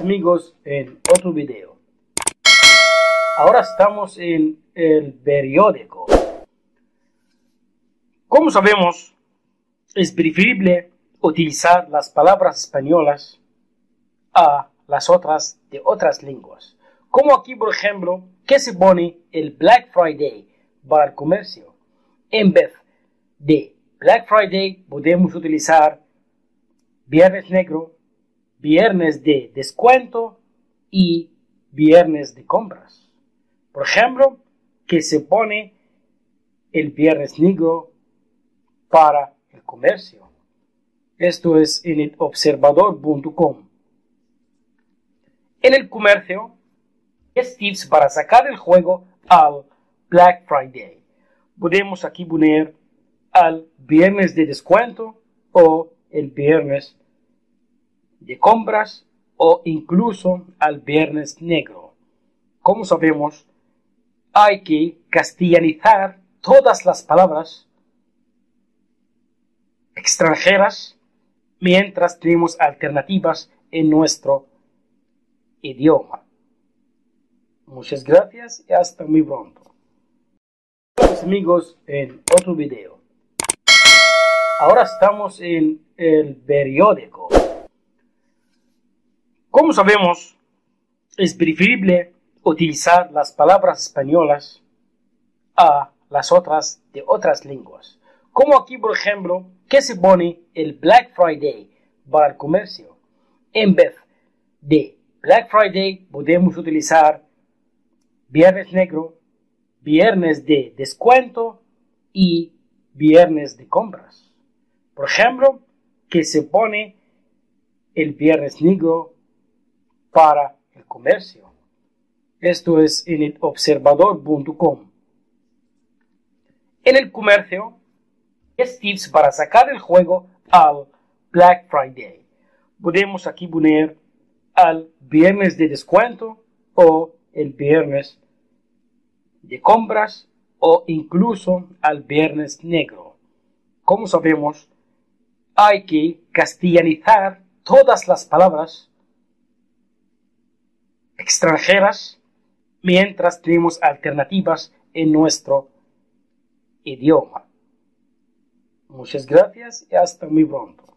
Amigos en otro video. Ahora estamos en el periódico. Como sabemos, es preferible utilizar las palabras españolas a las otras de otras lenguas. Como aquí, por ejemplo, que se pone el Black Friday para el comercio. En vez de Black Friday podemos utilizar Viernes Negro, Viernes de Descuento y Viernes de Compras. Por ejemplo, que se pone el Viernes Negro para el comercio. Esto es en el observador.com. En el comercio, es tips para sacar el juego al Black Friday. Podemos aquí poner al viernes de descuento o el viernes de compras o incluso al viernes negro. Como sabemos, hay que castellanizar todas las palabras extranjeras mientras tenemos alternativas en nuestro idioma. Muchas gracias y hasta muy pronto. Amigos en otro video. Ahora estamos en el periódico. Como sabemos, es preferible utilizar las palabras españolas a las otras de otras lenguas. Como aquí, por ejemplo, que se pone el Black Friday para el comercio. En vez de Black Friday podemos utilizar Viernes Negro, Viernes de Descuento y Viernes de Compras. Por ejemplo, que se pone el Viernes Negro para el comercio. Esto es en el observador.com. En el comercio, tips para sacar el juego al Black Friday. Podemos aquí poner al viernes de descuento o el viernes de compras o incluso al viernes negro. Como sabemos, hay que castellanizar todas las palabras extranjeras mientras tenemos alternativas en nuestro idioma. Muchas gracias y hasta muy pronto.